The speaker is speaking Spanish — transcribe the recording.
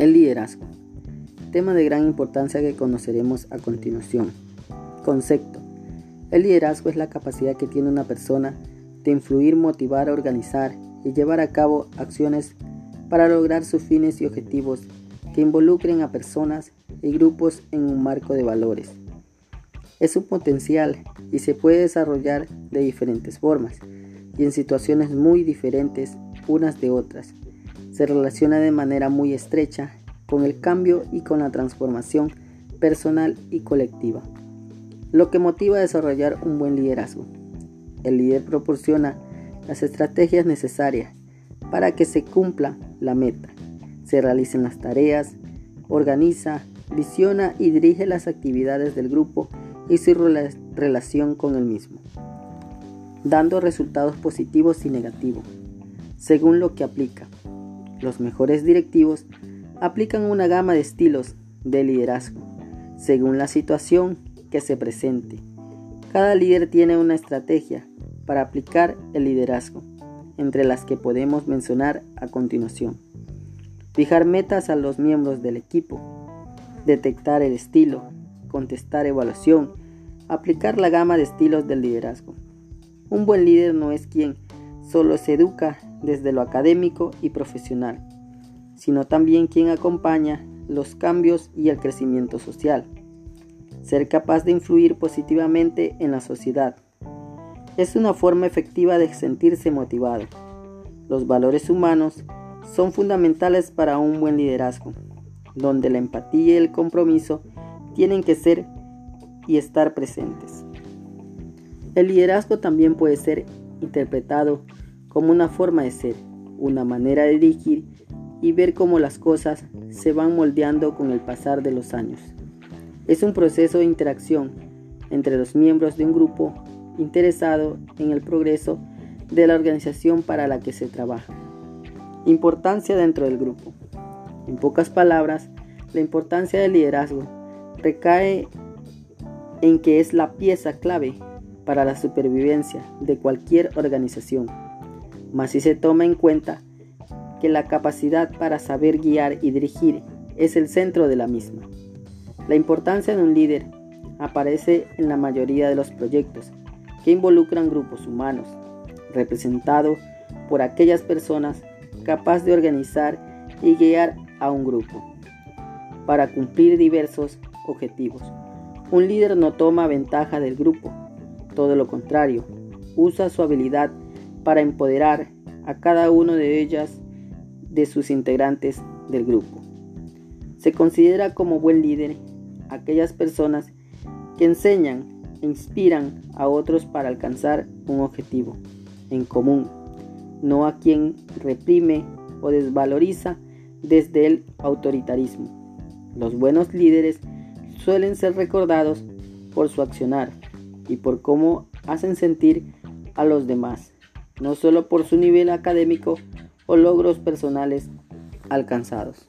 El liderazgo. Tema de gran importancia que conoceremos a continuación. Concepto. El liderazgo es la capacidad que tiene una persona de influir, motivar, organizar y llevar a cabo acciones para lograr sus fines y objetivos que involucren a personas y grupos en un marco de valores. Es un potencial y se puede desarrollar de diferentes formas y en situaciones muy diferentes unas de otras se relaciona de manera muy estrecha con el cambio y con la transformación personal y colectiva. Lo que motiva a desarrollar un buen liderazgo. El líder proporciona las estrategias necesarias para que se cumpla la meta, se realicen las tareas, organiza, visiona y dirige las actividades del grupo y su relación con el mismo, dando resultados positivos y negativos, según lo que aplica. Los mejores directivos aplican una gama de estilos de liderazgo según la situación que se presente. Cada líder tiene una estrategia para aplicar el liderazgo, entre las que podemos mencionar a continuación. Fijar metas a los miembros del equipo, detectar el estilo, contestar evaluación, aplicar la gama de estilos del liderazgo. Un buen líder no es quien solo se educa desde lo académico y profesional, sino también quien acompaña los cambios y el crecimiento social. Ser capaz de influir positivamente en la sociedad es una forma efectiva de sentirse motivado. Los valores humanos son fundamentales para un buen liderazgo, donde la empatía y el compromiso tienen que ser y estar presentes. El liderazgo también puede ser interpretado como una forma de ser, una manera de dirigir y ver cómo las cosas se van moldeando con el pasar de los años. Es un proceso de interacción entre los miembros de un grupo interesado en el progreso de la organización para la que se trabaja. Importancia dentro del grupo. En pocas palabras, la importancia del liderazgo recae en que es la pieza clave para la supervivencia de cualquier organización mas si se toma en cuenta que la capacidad para saber guiar y dirigir es el centro de la misma. La importancia de un líder aparece en la mayoría de los proyectos que involucran grupos humanos, representado por aquellas personas capaces de organizar y guiar a un grupo para cumplir diversos objetivos. Un líder no toma ventaja del grupo, todo lo contrario, usa su habilidad para empoderar a cada uno de ellas de sus integrantes del grupo. Se considera como buen líder aquellas personas que enseñan e inspiran a otros para alcanzar un objetivo en común, no a quien reprime o desvaloriza desde el autoritarismo. Los buenos líderes suelen ser recordados por su accionar y por cómo hacen sentir a los demás no solo por su nivel académico o logros personales alcanzados.